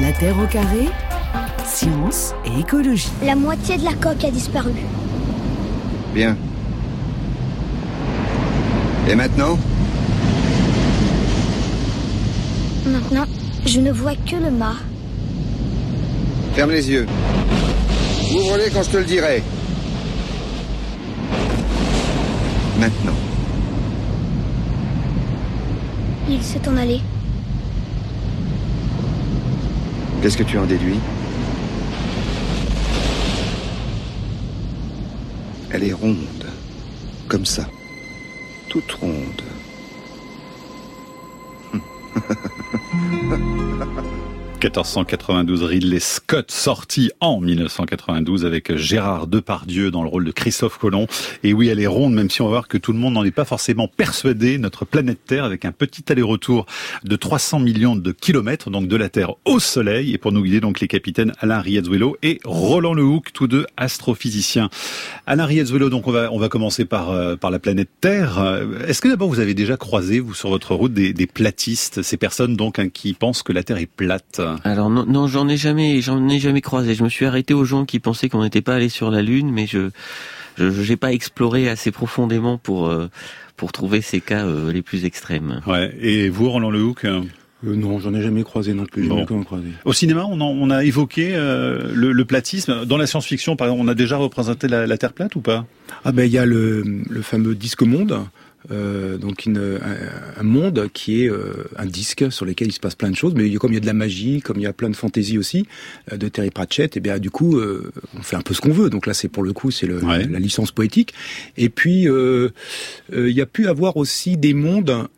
La Terre au carré, science et écologie. La moitié de la coque a disparu. Bien. Et maintenant? Maintenant, je ne vois que le mât. Ferme les yeux. Ouvre-les quand je te le dirai. Maintenant. Il s'est en allé. Qu'est-ce que tu en déduis Elle est ronde. Comme ça. Toute ronde. 1492, Ridley Scott sorti en 1992 avec Gérard Depardieu dans le rôle de Christophe Colomb. Et oui, elle est ronde, même si on va voir que tout le monde n'en est pas forcément persuadé. Notre planète Terre avec un petit aller-retour de 300 millions de kilomètres, donc de la Terre au Soleil. Et pour nous guider, donc les capitaines Alain Riazuelo et Roland Lehoucq, tous deux astrophysiciens. Alain Riazuelo, donc on va on va commencer par euh, par la planète Terre. Est-ce que d'abord vous avez déjà croisé vous sur votre route des, des platistes, ces personnes donc hein, qui pensent que la Terre est plate? Alors non, non j'en ai jamais, j'en ai jamais croisé. Je me suis arrêté aux gens qui pensaient qu'on n'était pas allé sur la Lune, mais je, je, n'ai pas exploré assez profondément pour euh, pour trouver ces cas euh, les plus extrêmes. Ouais. Et vous, Roland Lehoucq euh, non, j'en ai jamais croisé non plus. Jamais croisé. Au cinéma, on, on a évoqué le, le, platisme. Dans la science-fiction, par exemple, on a déjà représenté la, la Terre plate ou pas? Ah ben il y a le, le fameux disque monde euh, donc une, un, monde qui est euh, un disque sur lequel il se passe plein de choses, mais comme il y a de la magie, comme il y a plein de fantaisie aussi euh, de Terry Pratchett, et eh bien du coup on fait un peu ce qu'on veut. Donc là c'est pour le coup c'est la licence poétique. Et puis il y a pu avoir aussi des mondes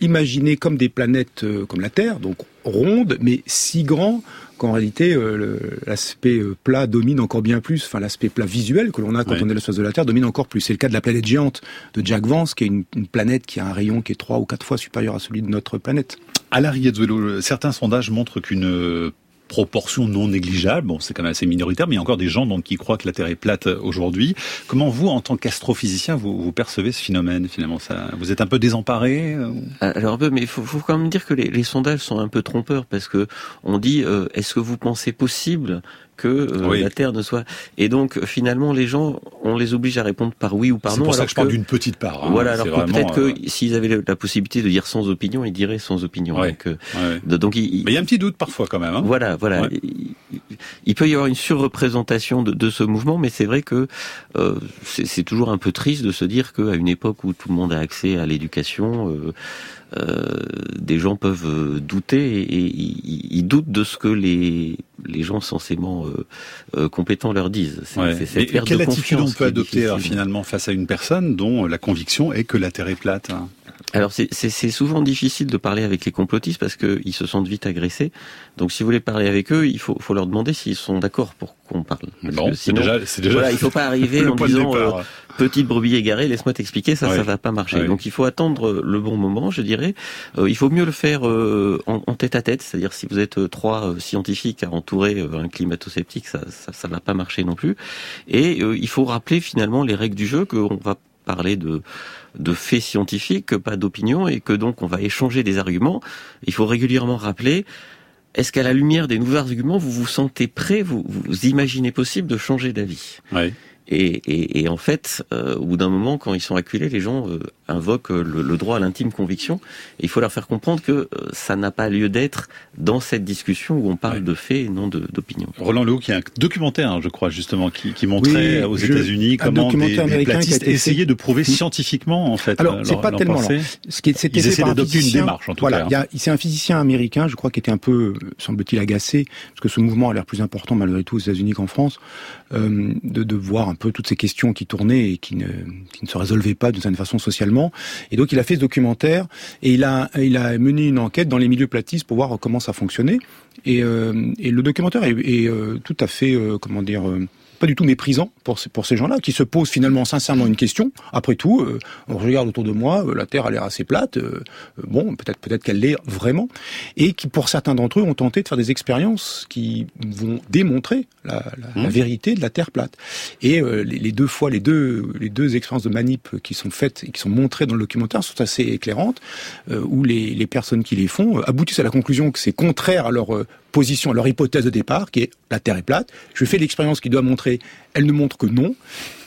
imaginés comme des planètes comme la Terre, donc rondes mais si grands qu'en réalité euh, l'aspect euh, plat domine encore bien plus, enfin l'aspect plat visuel que l'on a quand on est à la surface de la Terre domine encore plus. C'est le cas de la planète géante de Jack Vance, qui est une, planète qui a un rayon qui est trois ou quatre fois supérieur à celui de notre planète. À l'arrière de certains sondages montrent qu'une proportion non négligeable. Bon, c'est quand même assez minoritaire, mais il y a encore des gens donc, qui croient que la Terre est plate aujourd'hui. Comment vous, en tant qu'astrophysicien, vous, vous, percevez ce phénomène finalement? Ça, Vous êtes un peu désemparé euh, Alors un peu, mais il faut, faut, quand même dire que les, les, sondages sont un peu trompeurs parce que on dit euh, est-ce que vous pensez possible que euh, la Terre ne soit. Et donc finalement, les gens, on les oblige à répondre par oui ou par non. C'est pour ça que je parle d'une petite part. Hein. Voilà, alors peut-être que euh, s'ils avaient la possibilité de dire sans opinion, ils diraient sans opinion. Donc, euh, donc il, Mais il y a un petit doute parfois quand même. Hein. Voilà, voilà. Il, peut y avoir une surreprésentation de, de ce mouvement, mais c'est vrai que c'est toujours un peu triste de se dire qu'à une époque où tout le monde a accès à l'éducation, des gens peuvent euh, douter et, ils doutent de ce que les, les gens censément euh, compétents leur disent. C'est, quelle attitude on peut adopter finalement face à une personne dont la conviction est que la Terre est plate hein? Alors c'est souvent difficile de parler avec les complotistes parce qu'ils se sentent vite agressés. Donc si vous voulez parler avec eux, il faut, faut leur demander s'ils sont d'accord pour qu'on parle. Bon, c'est déjà, déjà. Voilà, il faut pas arriver en disant euh, petite brebis égarée, laisse-moi t'expliquer, ça, ça va pas marcher. Donc il faut attendre le bon moment, je dirais. Euh, il faut mieux le faire euh, en, tête à tête, c'est-à-dire si vous êtes trois scientifiques à entourer un climato-sceptique, ça, ça, ça va pas marcher non plus. Et il faut rappeler finalement les règles du jeu qu'on va parler de, de faits scientifiques, pas d'opinion, et que donc on va échanger des arguments. Il faut régulièrement rappeler est-ce qu'à la lumière des nouveaux arguments, vous vous sentez prêt, vous, vous imaginez possible de changer d'avis? Et, en fait, euh, au bout d'un moment, quand ils sont acculés, les gens euh, invoquent euh, le, droit à l'intime conviction. Et il faut leur faire comprendre que ça n'a pas lieu d'être dans cette discussion où on parle de faits et non d'opinion. Roland Lehoux, qui a un documentaire, hein, je crois justement, qui, qui montrait aux États-unis comment des, des platistes essayaient de prouver scientifiquement, en fait. Alors, c'est pas tellement là. Ce qui est, ils essaient d'adopter une démarche, en tout voilà, cas. C'est un physicien américain, je crois, qui était un peu, semble-t-il, agacé, parce que ce mouvement a l'air plus important malgré tout aux États-Unis qu'en France, de, de voir un peu toutes ces questions qui tournaient et qui ne, qui ne se résolvaient pas d'une certaine façon socialement. Et donc il a fait ce documentaire et il a, il a mené une enquête dans les milieux platistes pour voir comment ça fonctionnait. Et, euh, et le documentaire est, euh, tout à fait, euh, comment dire, pas du tout méprisant pour, pour ces gens-là, qui se posent finalement sincèrement une question. Après tout, euh, on regarde autour de moi, euh, la Terre a l'air assez plate, euh, bon, peut-être peut-être qu'elle l'est vraiment, et qui, pour certains d'entre eux, ont tenté de faire des expériences qui vont démontrer la, la, mmh. vérité de la Terre plate. Et les, les, deux fois, les deux, les deux expériences de manip qui sont faites et qui sont montrées dans le documentaire sont assez éclairantes, où les, les personnes qui les font aboutissent à la conclusion que c'est contraire à leur position, leur hypothèse de départ, qui est la Terre est plate. Je fais l'expérience qui doit montrer, elle ne montre que non,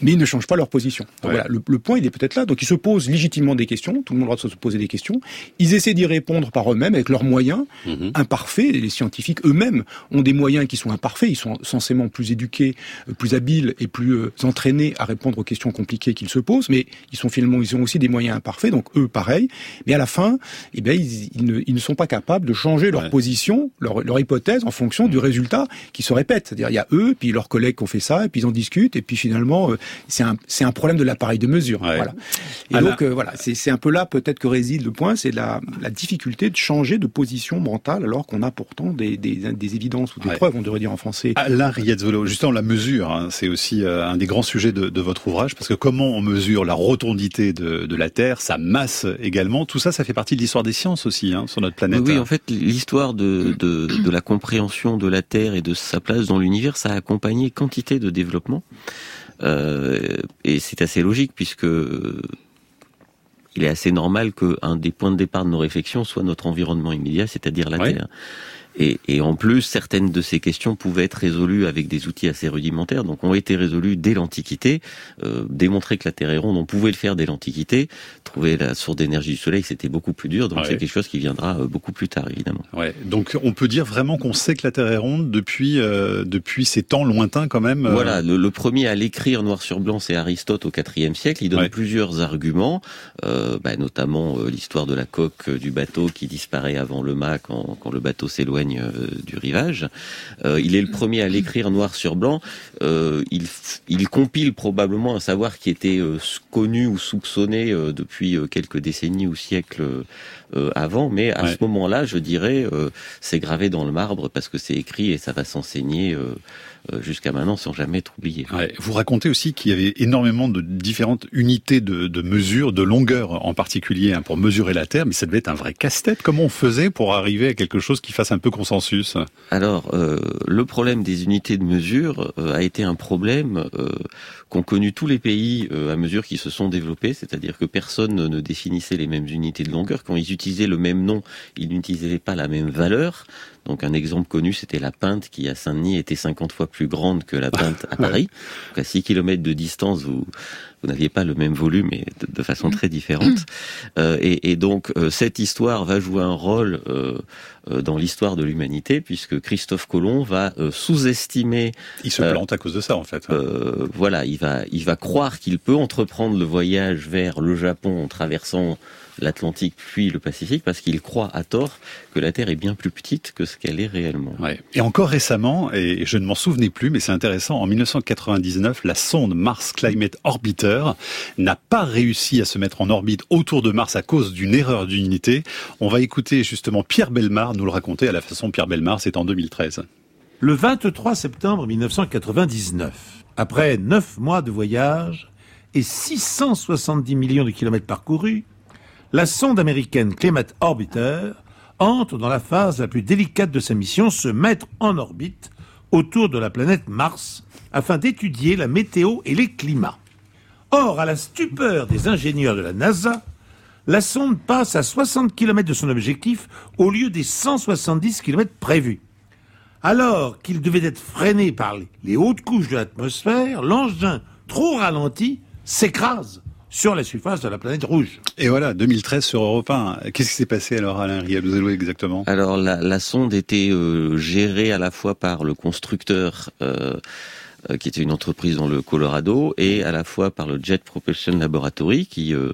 mais ils ne changent pas leur position. voilà, le, point, il est peut-être là. Donc ils se posent légitimement des questions, tout le monde a le droit de se poser des questions. Ils essaient d'y répondre par eux-mêmes avec leurs moyens mhm. imparfaits. Les scientifiques eux-mêmes ont des moyens qui sont imparfaits. Ils sont censément plus éduqués, euh, plus habiles et plus euh, entraînés à répondre aux questions compliquées qu'ils se posent, mais ils sont finalement, ils ont aussi des moyens imparfaits. Donc eux, pareil. Mais à la fin, eh bien, ils, ne, sont pas capables de changer leur position, leur, leur hypothèse en fonction du résultat qui se répète. C'est-à-dire, il y a eux, puis leurs collègues qui ont fait ça, et puis ils en discutent, et puis finalement, euh, c'est un, c'est un problème de l'appareil de mesure. Voilà. Et donc, euh, voilà, c'est, c'est un peu là peut-être que réside le point, c'est la, la difficulté de changer de position mentale alors qu'on a pourtant des, des, des évidences ou des preuves, on devrait dire en français. Alain Riazzolo, justement, la mesure, hein, c'est aussi euh, un des grands sujets de, de, votre ouvrage, parce que comment on mesure la rotondité de, de, la Terre, sa masse également, tout ça, ça fait partie de l'histoire des sciences aussi, hein, sur notre planète. Oui, en fait, l'histoire de, de, de la compréhension de la Terre et de sa place dans l'univers, ça a accompagné quantité de développement. Euh, et c'est assez logique puisque euh, il est assez normal qu'un des points de départ de nos réflexions soit notre environnement immédiat, c'est-à-dire la Terre. Et, et, en plus, certaines de ces questions pouvaient être résolues avec des outils assez rudimentaires, donc ont été résolues dès l'Antiquité. Euh, démontrer que la Terre est ronde, on pouvait le faire dès l'Antiquité. Trouver la source d'énergie du Soleil, c'était beaucoup plus dur, donc c'est quelque chose qui viendra euh, beaucoup plus tard, évidemment. Ouais. Donc on peut dire vraiment qu'on sait que la Terre est ronde depuis euh, depuis ces temps lointains quand même. Euh. Voilà, le, le, premier à l'écrire noir sur blanc, c'est Aristote au IVe siècle. Il donne plusieurs arguments, bah, notamment l'histoire de la coque du bateau qui disparaît avant le mât quand, quand le bateau s'éloigne euh, du rivage. Euh, il est le premier à l'écrire noir sur blanc. Euh, il, il, compile probablement un savoir qui était connu ou soupçonné depuis quelques décennies ou siècles avant, mais à ce moment-là, je dirais, c'est gravé dans le marbre parce que c'est écrit et ça va s'enseigner euh, jusqu'à maintenant sans jamais être oublié. vous racontez aussi qu'il y avait énormément de différentes unités de, de mesure, de longueur en particulier, hein, pour mesurer la Terre, mais ça devait être un vrai casse-tête. Comment on faisait pour arriver à quelque chose qui fasse un peu consensus? Alors, euh, le problème des unités de mesure euh, a été un problème euh, qu'ont connu tous les pays à mesure qu'ils se sont développés, c'est-à-dire que personne ne définissait les mêmes unités de longueur. Quand ils utilisaient le même nom, ils n'utilisaient pas la même valeur. Donc un exemple connu, c'était la Pinte qui à Saint-Denis était 50 fois plus grande que la Pinte à Paris. Donc à 6 km de distance, vous, vous n'aviez pas le même volume et de, façon très différente. Euh, et, et, donc euh, cette histoire va jouer un rôle euh, dans l'histoire de l'humanité puisque Christophe Colomb va euh, sous-estimer. Il se plante à cause de ça en fait. voilà, il va il va croire qu'il peut entreprendre le voyage vers le Japon en traversant l'Atlantique puis le Pacifique parce qu'il croit à tort que la Terre est bien plus petite que ce qu'elle est réellement. Ouais. Et encore récemment, et je ne m'en souvenais plus, mais c'est intéressant, en 1999, la sonde Mars Climate Orbiter n'a pas réussi à se mettre en orbite autour de Mars à cause d'une erreur d'unité. On va écouter justement Pierre Belmar nous le raconter à la façon Pierre Belmar, c'est en 2013. Le 23 septembre 1999, après neuf mois de voyage et 670 millions de kilomètres parcourus, la sonde américaine Climate Orbiter entre dans la phase la plus délicate de sa mission, se mettre en orbite autour de la planète Mars afin d'étudier la météo et les climats. Or, à la stupeur des ingénieurs de la NASA, la sonde passe à 60 km de son objectif au lieu des 170 km prévus. Alors qu'il devait être freiné par les hautes couches de l'atmosphère, l'engin, trop ralenti, s'écrase sur la surface de la planète rouge. Et voilà, 2013 sur Europe 1. Qu'est-ce qui s'est passé alors, Alain Rialouzello, exactement? Alors, la, la, sonde était euh, gérée à la fois par le constructeur, euh, qui était une entreprise dans le Colorado, et à la fois par le Jet Propulsion Laboratory, qui euh,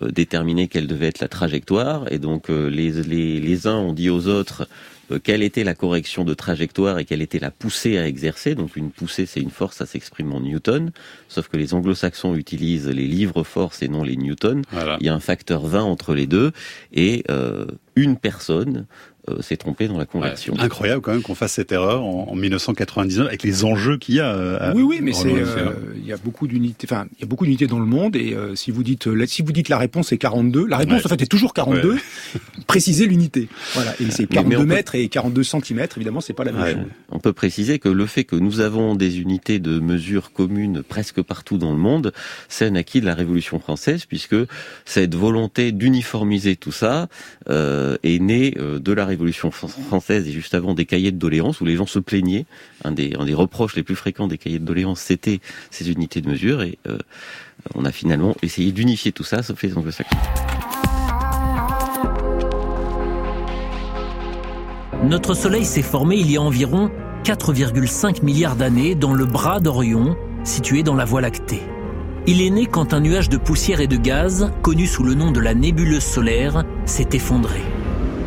déterminait quelle devait être la trajectoire. Et donc, les, les, les uns ont dit aux autres euh, quelle était la correction de trajectoire et quelle était la poussée à exercer. Donc une poussée, c'est une force, ça s'exprime en newton, sauf que les anglo-saxons utilisent les livres force et non les newtons. Il y a un facteur 20 entre les deux, et euh, une personne euh, s'est trompé dans la conversion. incroyable quand même qu'on fasse cette erreur en, 1999 avec les enjeux qu'il y a. Euh, oui, oui, mais c'est euh, il y a beaucoup d'unités. Enfin, il y a beaucoup d'unités dans le monde et si vous dites si vous dites la réponse est 42, la réponse en fait est toujours 42. Précisez l'unité. Voilà, et c'est 42 mètres et 42 centimètres. Évidemment, c'est pas la même chose. On peut préciser que le fait que nous avons des unités de mesure communes presque partout dans le monde, c'est un acquis de la Révolution française puisque cette volonté d'uniformiser tout ça est née de la Révolution française et juste avant des cahiers de doléances où les gens se plaignaient. Un des, un des reproches les plus fréquents des cahiers de doléances, c'était ces unités de mesure et euh, on a finalement essayé d'unifier tout ça, sauf les anglo-saxons. Notre Soleil s'est formé il y a environ 4,5 milliards d'années dans le bras d'Orion, situé dans la Voie lactée. Il est né quand un nuage de poussière et de gaz, connu sous le nom de la nébuleuse solaire, s'est effondré.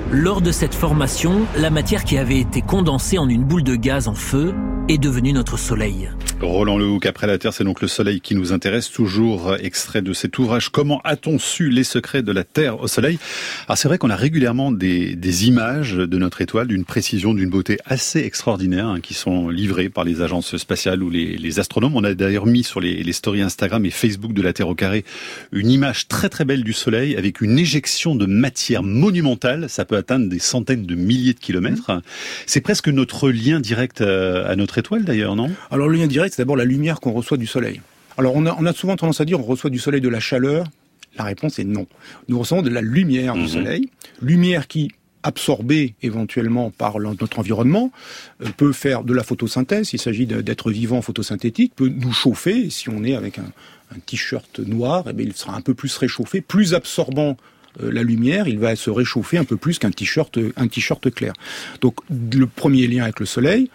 Lors de cette formation, la matière qui avait été condensée en une boule de gaz en feu est devenue notre Soleil. Roland Lehoucq, après la Terre, c'est donc le Soleil qui nous intéresse. Toujours extrait de cet ouvrage. Comment a-t-on su les secrets de la Terre au Soleil? Alors c'est vrai qu'on a régulièrement des, des, images de notre étoile d'une précision, d'une beauté assez extraordinaire hein, qui sont livrées par les agences spatiales ou les, les astronomes. On a d'ailleurs mis sur les, les, stories Instagram et Facebook de la Terre au carré une image très très belle du Soleil avec une éjection de matière monumentale. Ça peut atteindre des centaines de milliers de kilomètres. C'est presque notre lien direct à notre étoile d'ailleurs, non? Alors le lien direct c'est d'abord la lumière qu'on reçoit du soleil. Alors on a, souvent tendance à dire on reçoit du soleil de la chaleur. La réponse est non. Nous recevons de la lumière du mhm. soleil, lumière qui absorbée éventuellement par notre environnement, euh, peut faire de la photosynthèse, il s'agit d'être vivant photosynthétique, peut nous chauffer, si on est avec un, t-shirt noir, eh il sera un peu plus réchauffé, plus absorbant euh, la lumière, il va se réchauffer un peu plus qu'un t-shirt un t-shirt clair. Donc le premier lien avec le soleil,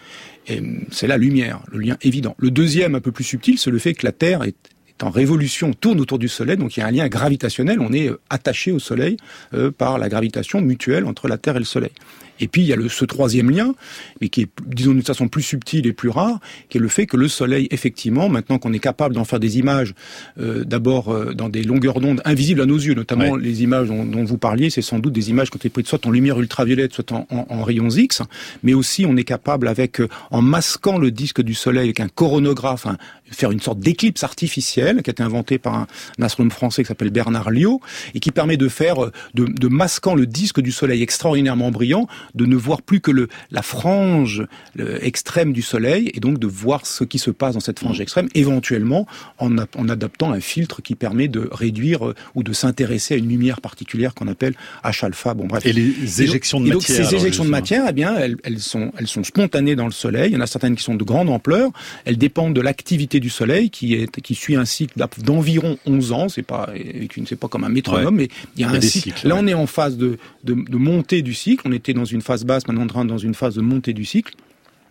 c'est la lumière, le lien évident. Le deuxième, un peu plus subtil, c'est le fait que la Terre est, en révolution, tourne autour du Soleil, donc il y a un lien gravitationnel, on est euh, attaché au Soleil euh, par la gravitation mutuelle entre la Terre et le Soleil. Et puis il y a le, ce troisième lien, mais qui est, disons, d'une façon plus subtile et plus rare, qui est le fait que le Soleil, effectivement, maintenant qu'on est capable d'en faire des images, euh, d'abord euh, dans des longueurs d'onde invisibles à nos yeux, notamment les images dont, vous parliez, c'est sans doute des images qui ont été prises soit en lumière ultraviolette, soit en, en, rayons X, mais aussi on est capable avec, euh, en masquant le disque du Soleil avec un coronographe, faire une sorte d'éclipse artificielle qui a été inventée par un, astronome français qui s'appelle Bernard Liot et qui permet de faire, de, de masquant le disque du Soleil extraordinairement brillant, de ne voir plus que le, la frange extrême du soleil et donc de voir ce qui se passe dans cette frange mm. extrême, éventuellement en, en adaptant un filtre qui permet de réduire euh, ou de s'intéresser à une lumière particulière qu'on appelle H-alpha. Bon, bref. Et les éjections de matière donc, Ces éjections de matière, eh bien, elles, elles, sont, elles sont spontanées dans le soleil. Il y en a certaines qui sont de grande ampleur. Elles dépendent de l'activité du soleil qui, est, qui suit un cycle d'environ 11 ans. C'est pas, c'est pas comme un métronome, mais il y a un cycle. Là, on est en phase de, de, de montée du cycle. On était dans une phase basse, maintenant on rentre dans une phase de montée du cycle.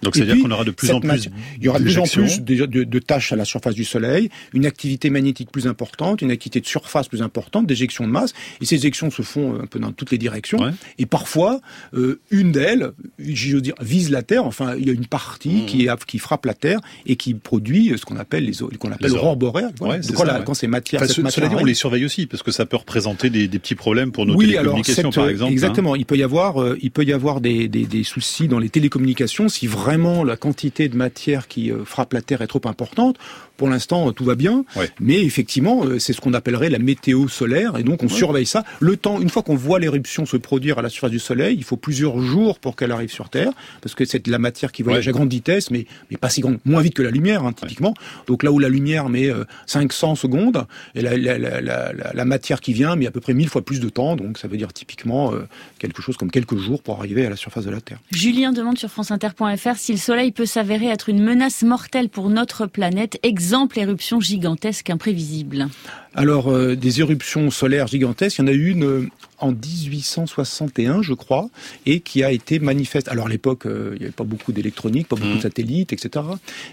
Donc c'est-à-dire qu'on aura de plus en plus il y aura de plus en plus de, de, tâches à la surface du Soleil, une activité magnétique plus importante, une activité de surface plus importante, d'éjection de masse, et ces éjections se font un peu dans toutes les directions. Et parfois, euh, une d'elles, je veux dire, vise la Terre. Enfin, il y a une partie mmh. qui, qui frappe la Terre et qui produit ce qu'on appelle les qu'on appelle boréale. Voilà. quand c'est matière, enfin, cela dit, on les surveille aussi parce que ça peut représenter des, des petits problèmes pour nos télécommunications, par exemple. Exactement. Hein. Il peut y avoir, euh, il peut y avoir des, des, des soucis dans les télécommunications si vraiment vraiment la quantité de matière qui euh, frappe la Terre est trop importante. Pour l'instant, tout va bien, mais effectivement, euh, c'est ce qu'on appellerait la météo solaire, et donc on surveille ça. Le temps, une fois qu'on voit l'éruption se produire à la surface du Soleil, il faut plusieurs jours pour qu'elle arrive sur Terre, parce que c'est de la matière qui voyage à grande vitesse, mais, mais pas si grande, moins vite que la lumière, hein, typiquement. Donc là où la lumière met 500 euh, secondes, et la, la, la, la, matière qui vient met à peu près 1000 fois plus de temps, donc ça veut dire typiquement quelque chose comme quelques jours pour arriver à la surface de la Terre. Julien demande sur franceinter.fr si le Soleil peut s'avérer être une menace mortelle pour notre planète. Exemple éruption gigantesque imprévisible. Alors, euh, des éruptions solaires gigantesques, il y en a eu une euh, en 1861, je crois, et qui a été manifeste. Alors, à l'époque, euh, il n'y avait pas beaucoup d'électronique, pas beaucoup de mmh. satellites, etc.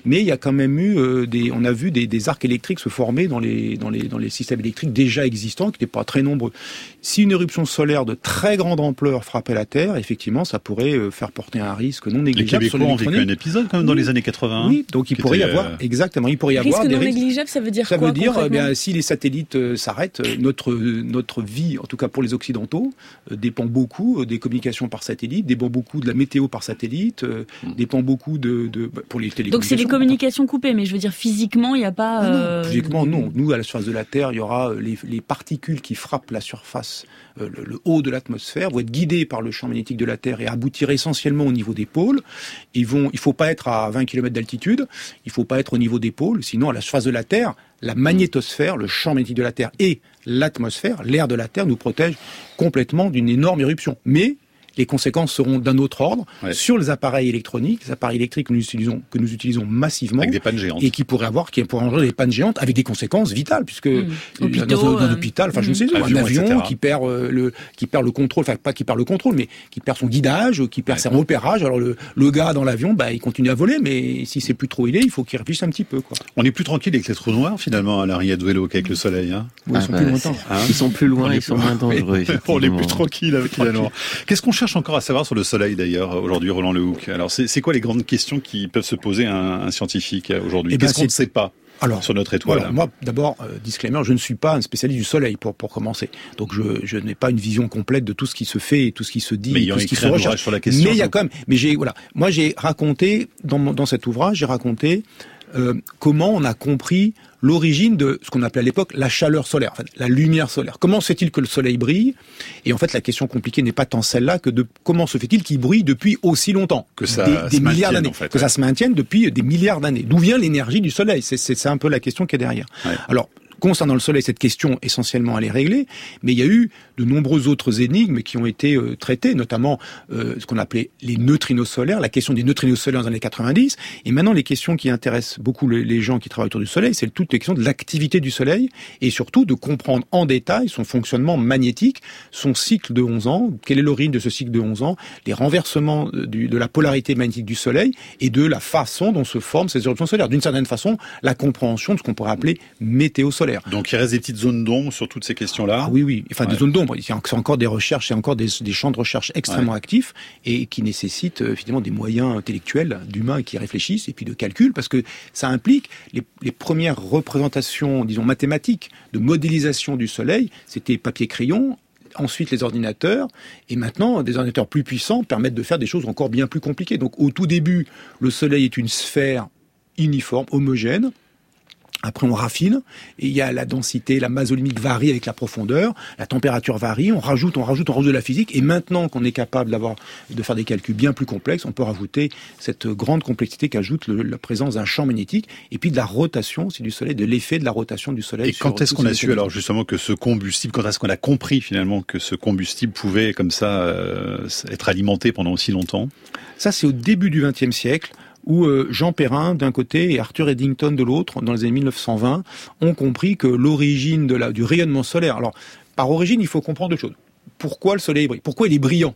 Mais il y a quand même eu des, on a vu des, des, arcs électriques se former dans les, dans les, dans les systèmes électriques déjà existants, qui n'étaient pas très nombreux. Si une éruption solaire de très grande ampleur frappait la Terre, effectivement, ça pourrait faire porter un risque non négligeable les Québécois ont vécu un épisode quand même dans les années 80. Oui, donc il pourrait y avoir, exactement, il pourrait y avoir des non négligeable, ça veut dire quoi Ça veut dire, eh bien, si les satellites euh, s'arrête, euh, notre, notre vie, en tout cas pour les Occidentaux, euh, dépend beaucoup des communications par satellite, dépend beaucoup de la météo par satellite, hmm. dépend beaucoup de, de bah, pour les télécommunications. Donc c'est les communications coupées, mais je veux dire physiquement, il n'y a pas. Ah physiquement, non. Nous, à la surface de la Terre, il y aura les, les particules qui frappent la surface, le, le, haut de l'atmosphère, vont être guidées par le champ magnétique de la Terre et aboutir essentiellement au niveau des pôles. Ils vont, il faut pas être à 20 km d'altitude, il faut pas être au niveau des pôles, sinon à la surface de la Terre, la magnétosphère, le champ magnétique de la Terre et l'atmosphère, l'air de la Terre nous protègent complètement d'une énorme éruption. Mais les conséquences seront d'un autre ordre sur les appareils électroniques, les appareils électriques que nous utilisons, que nous utilisons massivement, avec des pannes géantes, et qui pourraient avoir, qui pourraient engendrer des pannes géantes avec des conséquences vitales, puisque mmh. dans, un, hôpital, enfin je ne sais, pas, un avion qui perd le, qui perd le contrôle, enfin pas qui perd le contrôle, mais qui perd son guidage, qui perd ses repérages. Alors le, le gars dans l'avion, bah il continue à voler, mais si c'est plus trop il est, il faut qu'il réfléchisse un petit peu. Quoi. On est plus tranquille avec les trous noirs finalement à l'arrière de vélo qu'avec le soleil. Hein. ils sont plus lointains. ils sont plus loin, ils sont moins dangereux. on est plus tranquille finalement. Qu'est-ce qu'on cherche encore à savoir sur le soleil d'ailleurs aujourd'hui, Roland Lehoucq Alors c'est quoi les grandes questions qui peuvent se poser à un, scientifique aujourd'hui? Eh Qu'est-ce qu'on ne sait pas alors, sur notre étoile? moi, d'abord, euh, disclaimer, je ne suis pas un spécialiste du Soleil pour pour commencer. Donc, je, je n'ai pas une vision complète de tout ce qui se fait et tout ce qui se dit, mais et tout ce qui se recherche. Sur la question, mais il y a quand même. Mais j'ai voilà, moi j'ai raconté dans dans cet ouvrage, j'ai raconté euh, comment on a compris l'origine de ce qu'on appelait à l'époque la chaleur solaire, en la lumière solaire? Comment se fait-il que le soleil brille? Et en fait, la question compliquée n'est pas tant celle-là que de comment se fait-il qu'il brille depuis aussi longtemps? Que ça des, milliards d'années. que ça se maintienne depuis des milliards d'années. D'où vient l'énergie du soleil? C'est un peu la question qui est derrière. Alors, Concernant le Soleil, cette question essentiellement elle est réglée, mais il y a eu de nombreuses autres énigmes qui ont été euh, traitées, notamment euh, ce qu'on appelait les neutrinos solaires, la question des neutrinos solaires dans les années 90, et maintenant les questions qui intéressent beaucoup les, gens qui travaillent autour du Soleil, c'est toute la question de l'activité du Soleil, et surtout de comprendre en détail son fonctionnement magnétique, son cycle de 11 ans, quelle est l'origine de ce cycle de 11 ans, les renversements de la polarité magnétique du Soleil, et de la façon dont se forment ces éruptions solaires. D'une certaine façon, la compréhension de ce qu'on pourrait appeler météo solaire. Donc il reste des petites zones d'ombre sur toutes ces questions-là. Ah oui, oui. Enfin des zones d'ombre. C'est encore des recherches, c'est encore des, champs de recherche extrêmement actifs et qui nécessitent euh, finalement des moyens intellectuels d'humains qui réfléchissent et puis de calcul parce que ça implique les, les premières représentations, disons mathématiques, de modélisation du Soleil. C'était papier-crayon ensuite les ordinateurs, et maintenant des ordinateurs plus puissants permettent de faire des choses encore bien plus compliquées. Donc au tout début, le Soleil est une sphère uniforme, homogène, après, on raffine, et il y a la densité, la masse varie avec la profondeur, la température varie, on rajoute, on rajoute, on rajoute de la physique, et maintenant qu'on est capable d'avoir, de faire des calculs bien plus complexes, on peut rajouter cette grande complexité qu'ajoute la présence d'un champ magnétique, et puis de la rotation, c'est du Soleil, de l'effet de la rotation du Soleil. Et quand est-ce qu'on a su alors justement que ce combustible, quand est-ce qu'on a compris finalement que ce combustible pouvait comme ça euh, être alimenté pendant aussi longtemps? Ça, c'est au début du XXe siècle où euh, Jean Perrin d'un côté et Arthur Eddington de l'autre, dans les années 1920, ont compris que l'origine du rayonnement solaire. Alors, par origine, il faut comprendre deux choses. Pourquoi le soleil brille? Pourquoi il est brillant?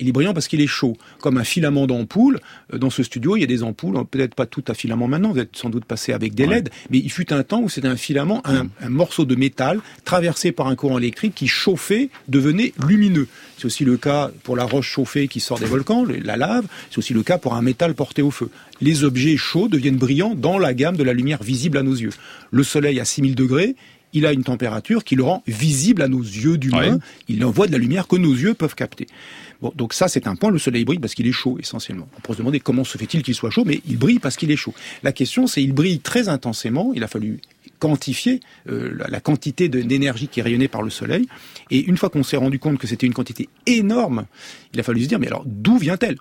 Il est brillant parce qu'il est chaud, comme un filament d'ampoule. Euh, dans ce studio, il y a des ampoules, peut-être pas tout à filament maintenant, vous êtes sans doute passé avec des LED, mais il fut un temps où c'était un filament, un, morceau de métal traversé par un courant électrique qui chauffait, devenait lumineux. C'est aussi le cas pour la roche chauffée qui sort des volcans, la lave, c'est aussi le cas pour un métal porté au feu. Les objets chauds deviennent brillants dans la gamme de la lumière visible à nos yeux. Le soleil à 6000 degrés, il a une température qui le rend visible à nos yeux d'humains. Il envoie de la lumière que nos yeux peuvent capter donc ça, c'est un point. Le soleil brille parce qu'il est chaud, essentiellement. On peut se demander comment se fait-il qu'il soit chaud, mais il brille parce qu'il est chaud. La question, c'est il brille très intensément. Il a fallu quantifier euh, la, quantité d'énergie qui est rayonnée par le soleil. Et une fois qu'on s'est rendu compte que c'était une quantité énorme, il a fallu se dire, mais alors d'où vient-elle?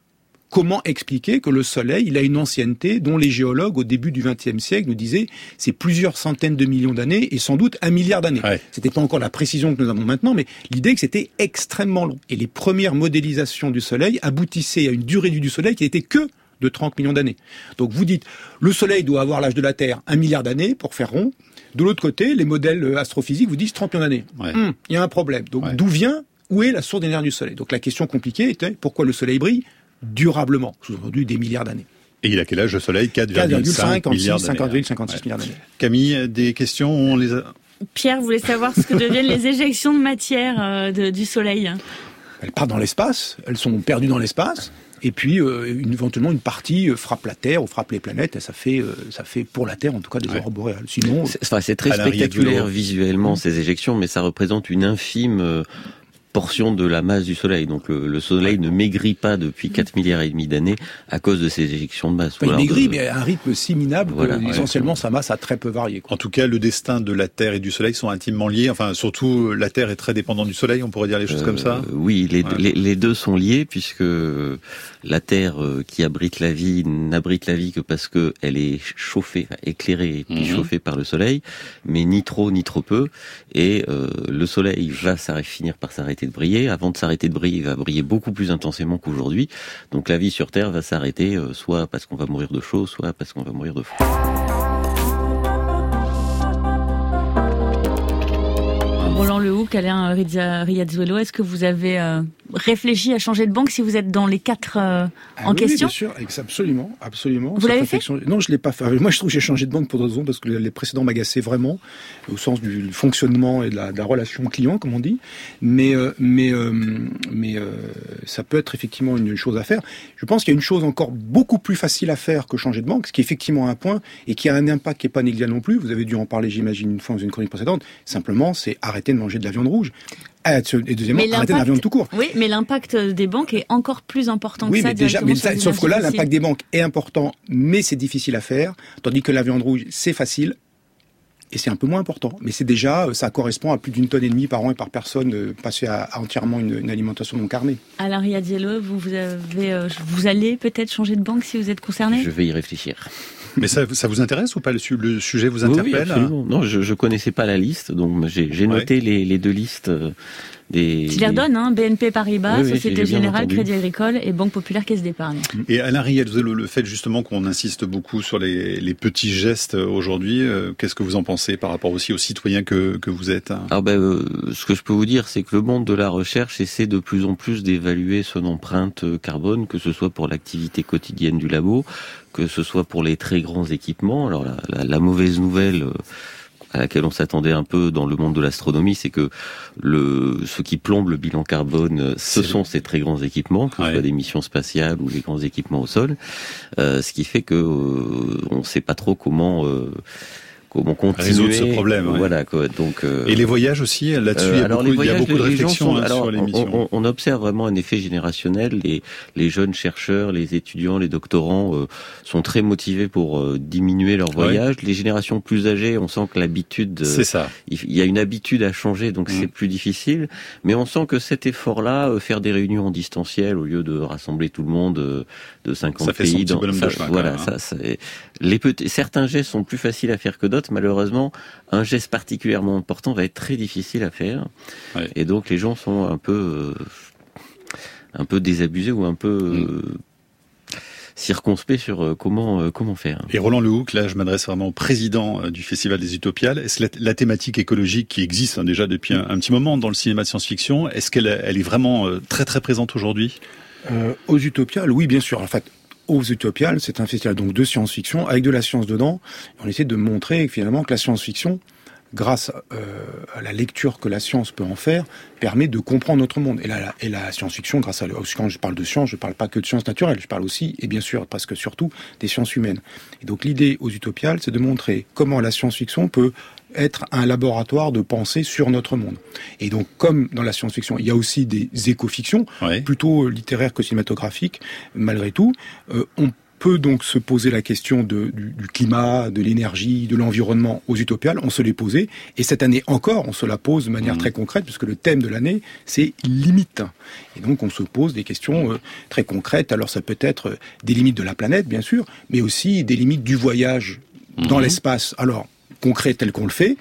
Comment expliquer que le Soleil, il a une ancienneté dont les géologues au début du XXe siècle nous disaient c'est plusieurs centaines de millions d'années et sans doute un milliard d'années. C'était pas encore la précision que nous avons maintenant, mais l'idée que c'était extrêmement long. Et les premières modélisations du Soleil aboutissaient à une durée du Soleil qui n'était que de 30 millions d'années. Donc vous dites, le Soleil doit avoir l'âge de la Terre un milliard d'années pour faire rond. De l'autre côté, les modèles astrophysiques vous disent 30 millions d'années. Hum, il y a un problème. Donc d'où vient, où est la source d'énergie du Soleil? Donc la question compliquée était pourquoi le Soleil brille? Durablement, sous-entendu des milliards d'années. Et il a quel âge le Soleil? 4,5 milliards d'années. 56 milliards d'années. Camille, des questions on les a... Pierre voulait savoir ce que deviennent les éjections de matière euh, du Soleil? Elles partent dans l'espace, elles sont perdues dans l'espace. Et puis, euh, éventuellement, une partie euh, frappe la Terre ou frappe les planètes, et ça fait, ça fait pour la Terre, en tout cas, des aurores boréales. Sinon, c'est très spectaculaire visuellement ces éjections, mais ça représente une infime portion de la masse du Soleil. Donc le, Soleil ne maigrit pas depuis 4 milliards et demi d'années à cause de ces éjections de masse. il maigrit, mais à un rythme si minable que essentiellement sa masse a très peu varié. En tout cas, le destin de la Terre et du Soleil sont intimement liés. Enfin, surtout la Terre est très dépendante du Soleil. On pourrait dire les choses comme ça. Euh, oui, les, les, deux sont liés puisque la Terre euh, qui abrite la vie n'abrite la vie que parce que elle est chauffée, éclairée et puis mhm. chauffée par le Soleil, mais ni trop ni trop peu. Et euh, le Soleil va finir par s'arrêter de briller. Avant de s'arrêter de briller, il va briller beaucoup plus intensément qu'aujourd'hui. Donc la vie sur Terre va s'arrêter, soit parce qu'on va mourir de chaud, soit parce qu'on va mourir de froid. Roland Lehoucq, Alain Riazuelo, est-ce que vous avez euh, réfléchi à changer de banque si vous êtes dans les quatre euh, ah en question Oui, bien sûr, absolument, absolument. Vous l'avez fait Non, je l'ai pas fait. Moi, je trouve que j'ai changé de banque pour deux raisons, parce que les précédents m'agaçaient vraiment, au sens du fonctionnement et de la, relation client, comme on dit. Mais, euh, mais, mais ça peut être effectivement une chose à faire. Je pense qu'il y a une chose encore beaucoup plus facile à faire que changer de banque, ce qui est effectivement un point et qui a un impact qui n'est pas négligeable non plus. Vous avez dû en parler, j'imagine, une fois dans une chronique précédente. Simplement, c'est arrêter de manger de la viande rouge. Ah, et deuxièmement, arrêter de la viande tout court. Oui, mais l'impact des banques est encore plus important que ça. Mais déjà, mais sauf que là, l'impact des banques est important, mais c'est difficile à faire. Tandis que la viande rouge, c'est facile. Et c'est un peu moins important. Mais c'est déjà, ça correspond à plus d'une tonne et demie par an et par personne euh, passer à, entièrement une, alimentation non carnée. Alain Riadiello, vous, vous, avez, euh, vous allez peut-être changer de banque si vous êtes concerné? Je vais y réfléchir. Mais ça, ça vous intéresse ou pas le, sujet vous interpelle oui, Non, je, je connaissais pas la liste, donc j'ai noté les, les, deux listes. Euh, des, je les redonne, hein, BNP Paribas, Société Générale, Crédit Agricole et Banque Populaire Caisse d'épargne. Et Alain Riel, le fait justement qu'on insiste beaucoup sur les, les petits gestes aujourd'hui, euh, qu'est-ce que vous en pensez par rapport aussi aux citoyens que, que vous êtes hein? Alors ben, euh, ce que je peux vous dire, c'est que le monde de la recherche essaie de plus en plus d'évaluer son empreinte carbone, que ce soit pour l'activité quotidienne du labo, que ce soit pour les très grands équipements. Alors la, la, mauvaise nouvelle euh, à laquelle on s'attendait un peu dans le monde de l'astronomie, c'est que le ce qui plombe le bilan carbone, euh, ce sont ces très grands équipements, que ce soit des missions spatiales ou les grands équipements au sol, euh, ce qui fait que on ne sait pas trop comment comment continuer résoudre ce problème. Voilà quoi. Donc euh, et les voyages aussi là-dessus. il, y a euh, beaucoup, il y a beaucoup de réflexions hein, sur l'émission. On, on, observe vraiment un effet générationnel. Les les jeunes chercheurs, les étudiants, les doctorants euh, sont très motivés pour diminuer leur voyage. Les générations plus âgées, on sent que l'habitude. C'est ça. Il y a une habitude à changer, donc mm. c'est plus difficile. Mais on sent que cet effort-là, faire des réunions en distanciel au lieu de rassembler tout le monde de 50 ça fait pays, son dans, ça, voilà, hein. ça, les petits, certains gestes sont plus faciles à faire que d'autres malheureusement, un geste particulièrement important va être très difficile à faire. Et donc les gens sont un peu, euh, un peu désabusés ou un peu mm. euh, circonspects sur euh, comment comment faire. Et Roland Lehoucq, là, je m'adresse vraiment au président du Festival des Utopiales. Est-ce que la, thématique écologique qui existe hein, déjà depuis un, petit moment dans le cinéma de science-fiction, est-ce qu'elle elle est vraiment très très présente aujourd'hui? Aux Utopiales, oui, bien sûr. En fait, aux Utopiales, c'est un festival donc de science-fiction avec de la science dedans. On essaie de montrer finalement que la science-fiction, grâce euh, à la lecture que la science peut en faire, permet de comprendre notre monde. Et la, et la science-fiction, grâce à quand je parle de science, je ne parle pas que de sciences naturelles, je parle aussi, et bien sûr, presque surtout, des sciences humaines. Et donc l'idée aux Utopiales, c'est de montrer comment la science-fiction peut être un laboratoire de pensée sur notre monde. Et donc, comme dans la science-fiction, il y a aussi des éco-fictions, plutôt littéraires que cinématographiques, malgré tout, euh, on peut donc se poser la question de, du, climat, de l'énergie, de l'environnement aux utopiales. On se l'est posé. Et cette année encore, on se la pose de manière mmh. très concrète, puisque le thème de l'année, c'est limite. Et donc, on se pose des questions euh, très concrètes. Alors, ça peut être euh, des limites de la planète, bien sûr, mais aussi des limites du voyage dans mmh. l'espace. Alors, concret tel qu'on le fait,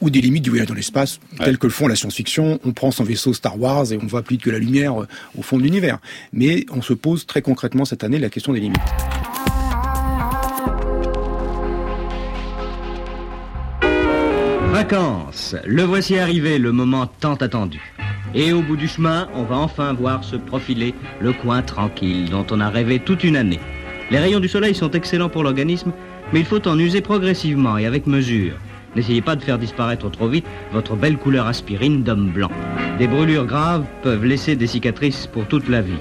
ou des limites du voyage dans l'espace, tel que le font la science-fiction. On prend son vaisseau Star Wars et on voit plus que la lumière euh, au fond de l'univers. Mais on se pose très concrètement cette année la question des limites. Vacances, le voici arrivé, le moment tant attendu. Et au bout du chemin, on va enfin voir se profiler le coin tranquille dont on a rêvé toute une année. Les rayons du soleil sont excellents pour l'organisme mais il faut en user progressivement et avec mesure. N'essayez pas de faire disparaître trop vite votre belle couleur aspirine d'homme blanc. Des brûlures graves peuvent laisser des cicatrices pour toute la vie.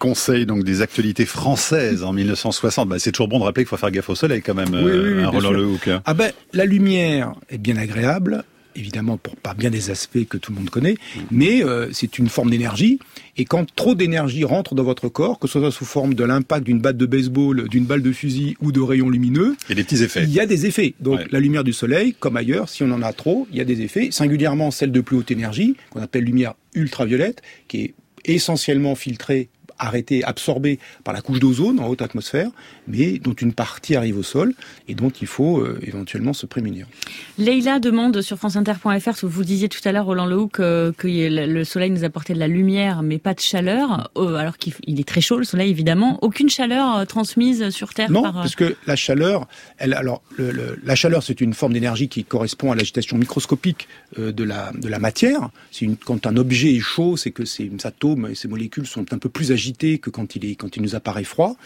Conseil donc des actualités françaises en 1960. Bah, c'est toujours bon de rappeler qu'il faut faire gaffe au soleil quand même, euh, un Le Hook. Hein. Ah ben, la lumière est bien agréable, évidemment pour pas bien des aspects que tout le monde connaît, mais euh, c'est une forme d'énergie. Et quand trop d'énergie rentre dans votre corps, que ce soit sous forme de l'impact d'une batte de baseball, d'une balle de fusil ou de rayons lumineux, il y a des petits effets. Il y a des effets. Donc la lumière du soleil, comme ailleurs, si on en a trop, il y a des effets. Singulièrement celle de plus haute énergie, qu'on appelle lumière ultraviolette, qui est essentiellement filtrée arrêtées, absorbées par la couche d'ozone en haute atmosphère, mais dont une partie arrive au sol et dont il faut euh, éventuellement se prémunir. Leïla demande sur franceinter.fr, vous disiez tout à l'heure, Roland Lehou, que, que, le soleil nous apportait de la lumière, mais pas de chaleur, euh, alors qu'il est très chaud, le soleil évidemment. Aucune chaleur euh, transmise sur Terre Non, par... parce que la chaleur, elle, alors, le, la chaleur, c'est une forme d'énergie qui correspond à l'agitation microscopique de, la, de la matière. Une, quand un objet est chaud, c'est que ses atomes et ses molécules sont un peu plus agités que quand il, est, quand il nous apparaît froid.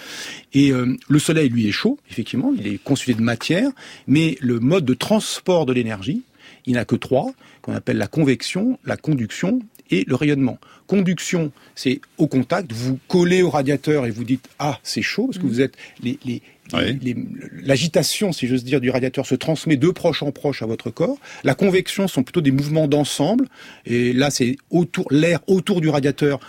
Et le soleil, lui, est chaud, effectivement, il est constitué de matière, mais le mode de transport de l'énergie, il n'a que trois, qu'on appelle la convection, la conduction et le rayonnement. Conduction, c'est au contact, vous collez au radiateur et vous dites ah c'est chaud parce que mmh. vous êtes les, les, l'agitation, si j'ose dire, du radiateur se transmet de proche en proche à votre corps. La convection sont plutôt des mouvements d'ensemble et là c'est autour l'air autour du radiateur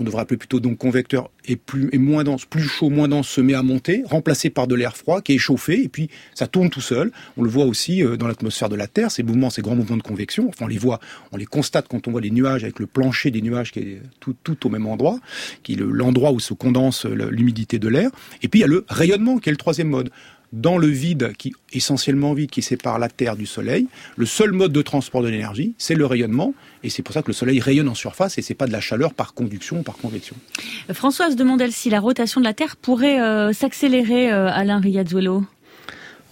qu'on devrait appeler plutôt donc convecteur, et plus moins dense, plus chaud, moins dense, se met à monter, remplacé par de l'air froid qui est chauffé, et puis ça tourne tout seul. On le voit aussi euh, dans l'atmosphère de la Terre, ces mouvements, ces grands mouvements de convection. Enfin, on les voit, on les constate quand on voit les nuages avec le plancher des nuages qui est tout, tout au même endroit, qui est l'endroit où se condense l'humidité de l'air. Et puis il y a le rayonnement, qui est le troisième mode dans le vide, qui essentiellement vide, qui sépare la Terre du Soleil, le seul mode de transport de l'énergie, c'est le rayonnement, et c'est pour ça que le Soleil rayonne en surface, et c'est pas de la chaleur par conduction ou par convection. Françoise demande si la rotation de la Terre pourrait euh, s'accélérer, euh, Alain Riazuelo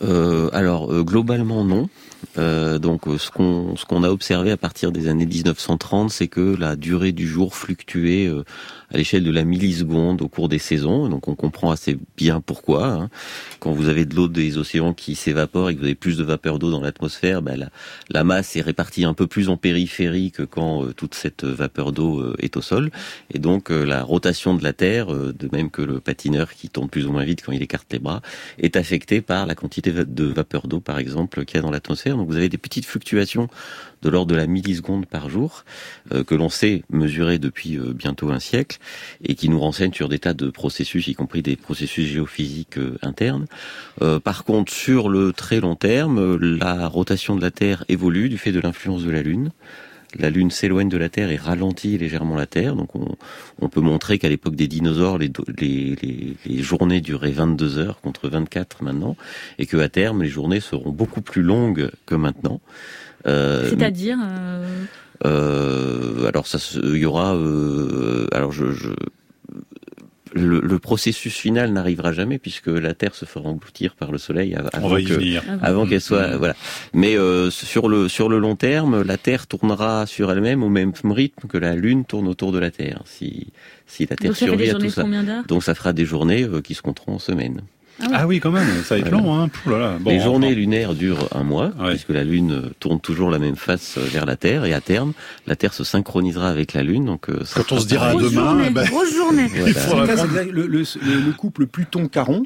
euh, Alors, globalement, non. donc ce qu'on ce qu'on a observé à partir des années 1930, c'est que la durée du jour fluctuait à l'échelle de la milliseconde au cours des saisons. Donc on comprend assez bien pourquoi. Hein. Quand vous avez de l'eau des océans qui s'évapore et que vous avez plus de vapeur d'eau dans l'atmosphère, ben la, la, masse est répartie un peu plus en périphérie que quand euh, toute cette vapeur d'eau euh, est au sol. Et donc euh, la rotation de la Terre, de même que le patineur qui tourne plus ou moins vite quand il écarte les bras, est affectée par la quantité de vapeur d'eau, par exemple, qu'il y a dans l'atmosphère. Donc vous avez des petites fluctuations de l'ordre de la milliseconde par jour, que l'on sait mesurer depuis bientôt un siècle et qui nous renseigne sur des tas de processus, y compris des processus géophysiques euh, internes. Euh, par contre, sur le très long terme, la rotation de la Terre évolue du fait de l'influence de la Lune la Lune s'éloigne de la Terre et ralentit légèrement la Terre. Donc on, peut montrer qu'à l'époque des dinosaures, les, les, journées duraient 22 heures contre 24 maintenant, et que à terme, les journées seront beaucoup plus longues que maintenant. Euh, C'est-à-dire euh, alors ça, il y aura. Euh, alors je, je le, processus final n'arrivera jamais puisque la Terre se fera engloutir par le Soleil avant, avant qu'elle soit voilà. Mais euh, sur le sur le long terme, la Terre tournera sur elle-même au même rythme que la Lune tourne autour de la Terre. Si si la Terre survit à tout ça, donc ça fera des journées euh, qui se compteront en semaines. Ah, ah, oui, quand même, ça va être long. Hein. les journées lunaires durent un mois, puisque la Lune tourne toujours la même face euh, vers la Terre, et à terme, la Terre se synchronisera avec la Lune. Donc, euh, Quand on se dira demain, bah... grosse journée. le, le, le, couple Pluton-Caron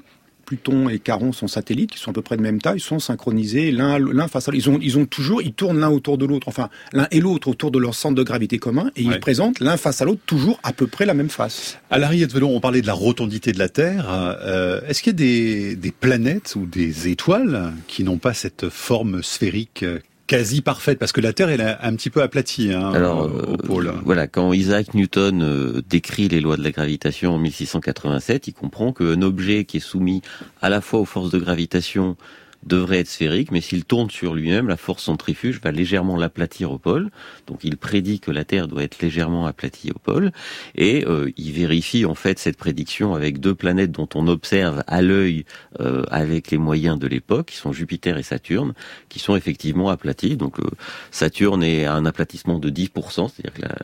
Pluton et Charon sont satellites, qui sont à peu près de même taille, sont synchronisés l'un l'un face à l'autre. Ils ont, ils ont toujours, ils tournent l'un autour de l'autre, enfin l'un et l'autre autour de leur centre de gravité commun, et ils présentent l'un face à l'autre toujours à peu près la même face. À l'arrière de on parlait de la rotondité de la Terre. Euh, est-ce qu'il y a des, des planètes ou des étoiles qui n'ont pas cette forme sphérique quasi parfaite parce que la Terre est un petit peu aplatie hein, Alors, au pôle. Euh, voilà, quand Isaac Newton euh, décrit les lois de la gravitation en 1687, il comprend qu'un objet qui est soumis à la fois aux forces de gravitation devrait être sphérique, mais s'il tourne sur lui-même, la force centrifuge va légèrement l'aplatir au pôle. Donc il prédit que la Terre doit être légèrement aplatie au pôle, et euh, il vérifie en fait cette prédiction avec deux planètes dont on observe à l'œil euh, avec les moyens de l'époque, qui sont Jupiter et Saturne, qui sont effectivement aplaties. Donc euh, Saturne est à un aplatissement de 10%, c'est-à-dire que la,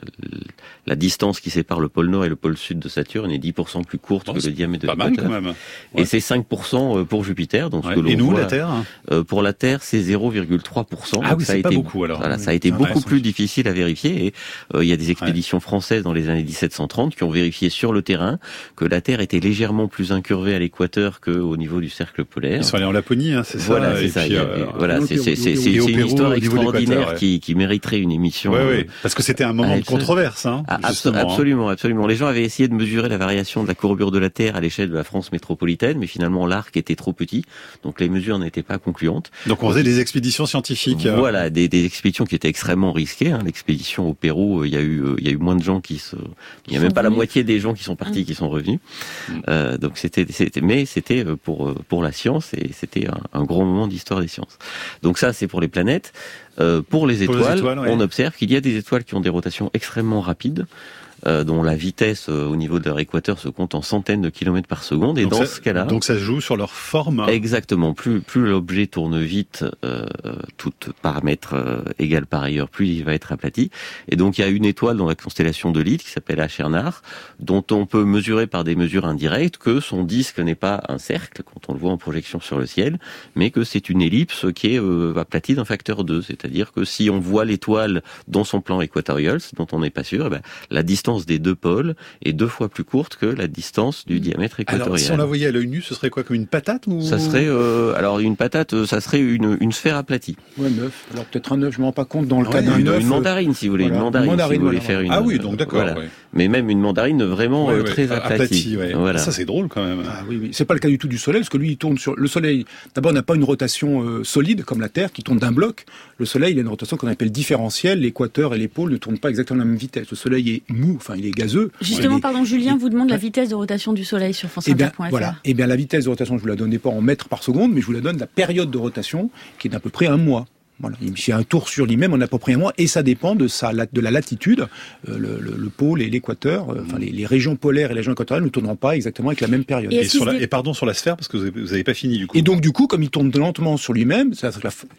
la, distance qui sépare le pôle nord et le pôle sud de Saturne est 10% plus courte que le diamètre de l'équateur. Et c'est 5% pour Jupiter. Donc et nous, la Terre euh, pour la Terre, c'est 0,3%. Ah oui, ça a été, beaucoup alors. Voilà, ça a été beaucoup plus difficile à vérifier. Et euh, il y a des expéditions françaises dans les années 1730 qui ont vérifié sur le terrain que la Terre était légèrement plus incurvée à l'équateur qu'au niveau du cercle polaire. Ils sont allés en Laponie, hein, c'est ça. Voilà, c'est ça. Euh, voilà, c'est une histoire extraordinaire qui, qui mériterait une émission. Oui, oui, parce que c'était un moment de controverse. Hein, ah, absolument, absolument. Les gens avaient essayé de mesurer la variation de la courbure de la Terre à l'échelle de la France métropolitaine, mais finalement l'arc était trop petit, donc les mesures n'étaient n'était pas concluante. Donc on faisait des expéditions scientifiques. Voilà, des, des expéditions qui étaient extrêmement risquées. Hein. L'expédition au Pérou, il y a eu, il y a eu moins de gens qui se, il y a même pas la moitié des gens qui sont partis, mmh. qui sont revenus. Mmh. donc c'était, c'était, mais c'était pour pour la science et c'était un, un grand moment d'histoire des sciences. Donc ça, c'est pour les planètes. Euh, pour les étoiles, on observe qu'il y a des étoiles qui ont des rotations extrêmement rapides. Euh, dont la vitesse euh, au niveau de leur équateur se compte en centaines de kilomètres par seconde. Et dans ce cas-là, donc ça se joue sur leur forme. Exactement. Plus plus l'objet tourne vite, euh, tout paramètre euh, égal par ailleurs, plus il va être aplati. Et donc il y a une étoile dans la constellation de Lydie qui s'appelle Achernar, dont on peut mesurer par des mesures indirectes que son disque n'est pas un cercle quand on le voit en projection sur le ciel, mais que c'est une ellipse qui est euh, aplatie d'un facteur 2. C'est-à-dire que si on voit l'étoile dans son plan équatorial, dont on n'est pas sûr, eh ben, la distance des deux pôles est deux fois plus courte que la distance du diamètre équatorial. Alors, si on la voyait à l'œil nu, ce serait quoi comme une patate ou Ça serait euh, alors une patate, euh, ça serait une, une sphère aplatie. Ouais, neuf. Alors peut-être un œuf, je m'en rends pas compte dans le cas d'un œuf. Une mandarine, si vous voulez, une mandarine, si vous voulez faire une. Ah oui, donc d'accord. Voilà. Mais même une mandarine vraiment euh, très aplatie. Voilà. Ça c'est drôle quand même. Ah oui, oui. C'est pas le cas du tout du Soleil, parce que lui il tourne sur le Soleil. D'abord, n'a pas une rotation solide comme la Terre qui tourne d'un bloc. Le Soleil, il a une rotation qu'on appelle différentielle. L'équateur et les pôles ne tournent pas exactement à la même vitesse. Le Soleil est mou, enfin il est gazeux. Justement, pardon, Julien vous demande la vitesse de rotation du Soleil sur France eh bien, voilà. Eh bien, la vitesse de rotation, je vous la donne pas en mètres par seconde, mais je vous la donne la période de rotation, qui est d'à peu près un mois. Voilà. C'est un tour sur lui-même en à peu près un mois, et ça dépend de sa de la latitude. Euh, le, le, le, pôle et l'équateur, euh, enfin les, les, régions polaires et les régions équatoriales ne tourneront pas exactement avec la même période. Et, sur la, et pardon sur la sphère parce que vous n'avez pas fini du coup. Et donc du coup, comme il tourne lentement sur lui-même,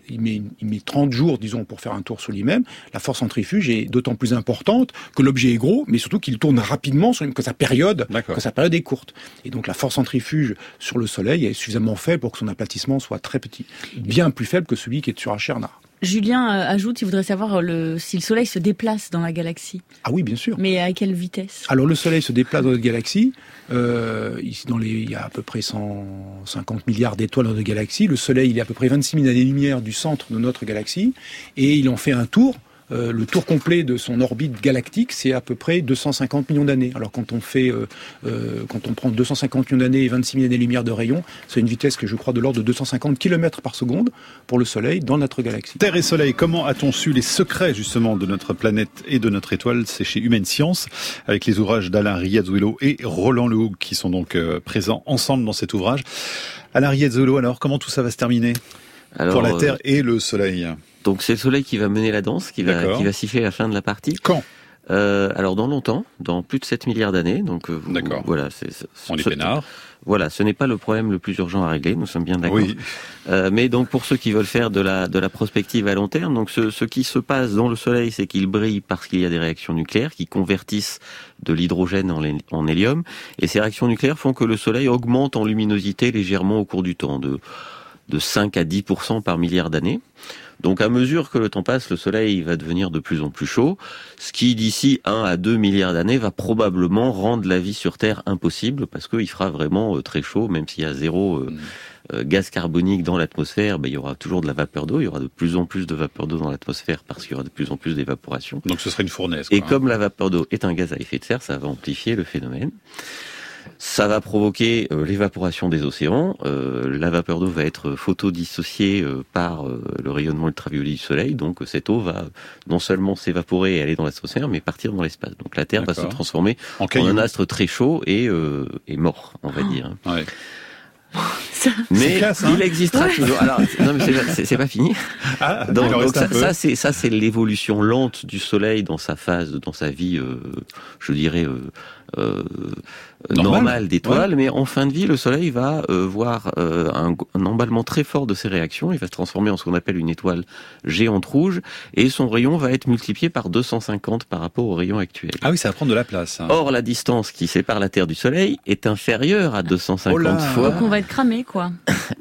il met, il met 30 jours, disons, pour faire un tour sur lui-même. La force centrifuge est d'autant plus importante que l'objet est gros, mais surtout qu'il tourne rapidement, sur que sa période, que sa période est courte. Et donc la force centrifuge sur le Soleil est suffisamment faible pour que son aplatissement soit très petit, bien plus faible que celui qui est sur Achernar. Julien euh, ajoute, il voudrait savoir euh, le, si le Soleil se déplace dans la galaxie. Ah oui, bien sûr. Mais à quelle vitesse? Alors le Soleil se déplace dans notre galaxie. Euh, ici, dans les, il y a à peu près 150 milliards d'étoiles dans notre galaxie. Le Soleil, il est à peu près 26 000 années-lumière du centre de notre galaxie. Et il en fait un tour euh, le tour complet de son orbite galactique, c'est à peu près 250 millions d'années. Alors quand on fait, euh, euh, quand on prend 250 millions d'années et 26 000 années-lumière de rayon, c'est une vitesse que je crois de l'ordre de 250 km par seconde pour le Soleil dans notre galaxie. Terre et Soleil, comment a-t-on su les secrets justement de notre planète et de notre étoile? C'est chez Humaine Science, avec les ouvrages d'Alain Riazuelo et Roland Lehoucq qui sont donc présents ensemble dans cet ouvrage. Alain Riazuelo, alors comment tout ça va se terminer? Alors, pour la Terre et le Soleil donc c'est le soleil qui va mener la danse, qui va, qui va siffler la fin de la partie. Quand? Euh, alors dans longtemps, dans plus de 7 milliards d'années. Donc euh, d'accord. Voilà, c'est, on est peinard. Voilà, ce n'est pas le problème le plus urgent à régler. Nous sommes bien d'accord. Oui. Euh, mais donc pour ceux qui veulent faire de la de la prospective à long terme, donc ce, ce qui se passe dans le Soleil, c'est qu'il brille parce qu'il y a des réactions nucléaires qui convertissent de l'hydrogène en, en hélium, et ces réactions nucléaires font que le Soleil augmente en luminosité légèrement au cours du temps, de de 5 à 10 par milliard d'années. Donc à mesure que le temps passe, le Soleil va devenir de plus en plus chaud, ce qui d'ici 1 à 2 milliards d'années va probablement rendre la vie sur Terre impossible parce qu'il fera vraiment euh, très chaud, même s'il y a zéro euh, mm. euh, gaz carbonique dans l'atmosphère, ben, il y aura toujours de la vapeur d'eau, il y aura de plus en plus de vapeur d'eau dans l'atmosphère parce qu'il y aura de plus en plus d'évaporation. Donc ce serait une fournaise. Et comme la vapeur d'eau est un gaz à effet de serre, ça va amplifier le phénomène. Ça va provoquer euh, l'évaporation des océans. Euh, la vapeur d'eau va être photodissociée euh, par le rayonnement ultraviolet du Soleil. Donc cette eau va non seulement s'évaporer et aller dans l'atmosphère, mais partir dans l'espace. Donc la Terre va se transformer en, un astre très chaud et, et mort, on va dire. Ouais. mais hein. il existera toujours. Alors, non, mais c'est pas fini. Ah, donc, ça, c'est ça, c'est l'évolution lente du Soleil dans sa phase, dans sa vie, je dirais euh, normal, d'étoiles, mais en fin de vie, le Soleil va euh, voir euh, un, emballement très fort de ses réactions. Il va se transformer en ce qu'on appelle une étoile géante rouge, et son rayon va être multiplié par 250 par rapport au rayon actuel. Ah oui, ça va prendre de la place. Hein. Or, la distance qui sépare la Terre du Soleil est inférieure à 250 fois. Donc on va être cramé, quoi.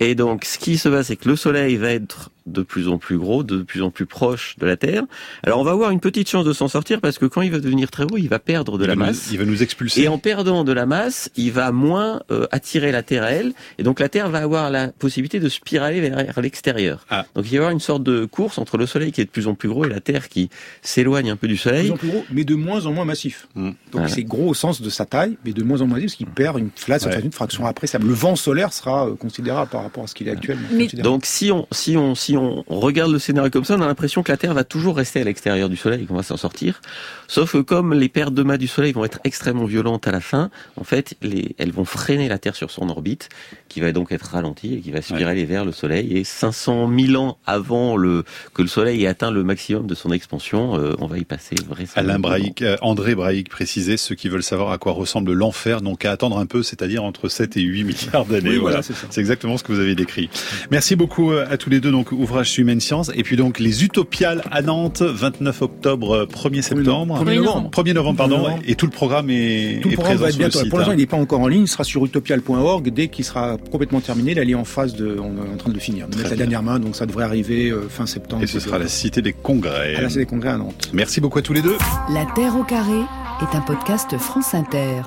Et donc, ce qui se passe, c'est que le Soleil va être de plus en plus gros, de plus en plus proche de la Terre. Alors on va avoir une petite chance de s'en sortir parce que quand il va devenir très gros, il va perdre de la masse. il va nous expulser. Et en perdant de la masse, il va moins euh, attirer la Terre à elle, et donc la Terre va avoir la possibilité de spiraler vers l'extérieur. Ah. Donc il va y avoir une sorte de course entre le Soleil qui est de plus en plus gros et la Terre qui s'éloigne un peu du Soleil. De plus en plus gros, mais de moins en moins massif. Mmh. Donc c'est gros au sens de sa taille, mais de moins en moins massif parce qu'il perd une place, une fraction après. Ça, le vent solaire sera euh, considérable par rapport à ce qu'il est actuellement. donc si on si on si on regarde le scénario comme ça, on a l'impression que la Terre va toujours rester à l'extérieur du Soleil et qu'on va s'en sortir. Sauf que comme les pertes de masse du Soleil vont être extrêmement violentes à la fin, en fait, les, elles vont freiner la Terre sur son orbite, qui va donc être ralentie et qui va spiraler vers le Soleil. Et 500 000 ans avant le que le Soleil ait atteint le maximum de son expansion, euh, on va y passer Alain Braïc, euh, André Braïc précisait, ceux qui veulent savoir à quoi ressemble l'enfer n'ont qu'à attendre un peu, c'est-à-dire entre 7 et 8 milliards d'années. voilà, c'est exactement ce que vous avez décrit. Merci beaucoup euh, à tous les deux. Donc, ouvrage sur Humaine Science. Et puis donc, les Utopiales à Nantes, 29 octobre, 1er septembre. 1er novembre. 1er novembre, pardon. Et tout le programme est, tout le programme va être bientôt. Pour l'instant, hein. il n'est pas encore en ligne. Il sera sur utopial.org. Dès qu'il sera complètement terminé, là, il est en phase de, on est en train de le finir. Mettre la dernière main. Donc, ça devrait arriver euh, fin septembre. Et ce sera la Cité des Congrès. À la Cité des Congrès à Nantes. Merci beaucoup à tous les deux. La Terre au carré est un podcast France Inter.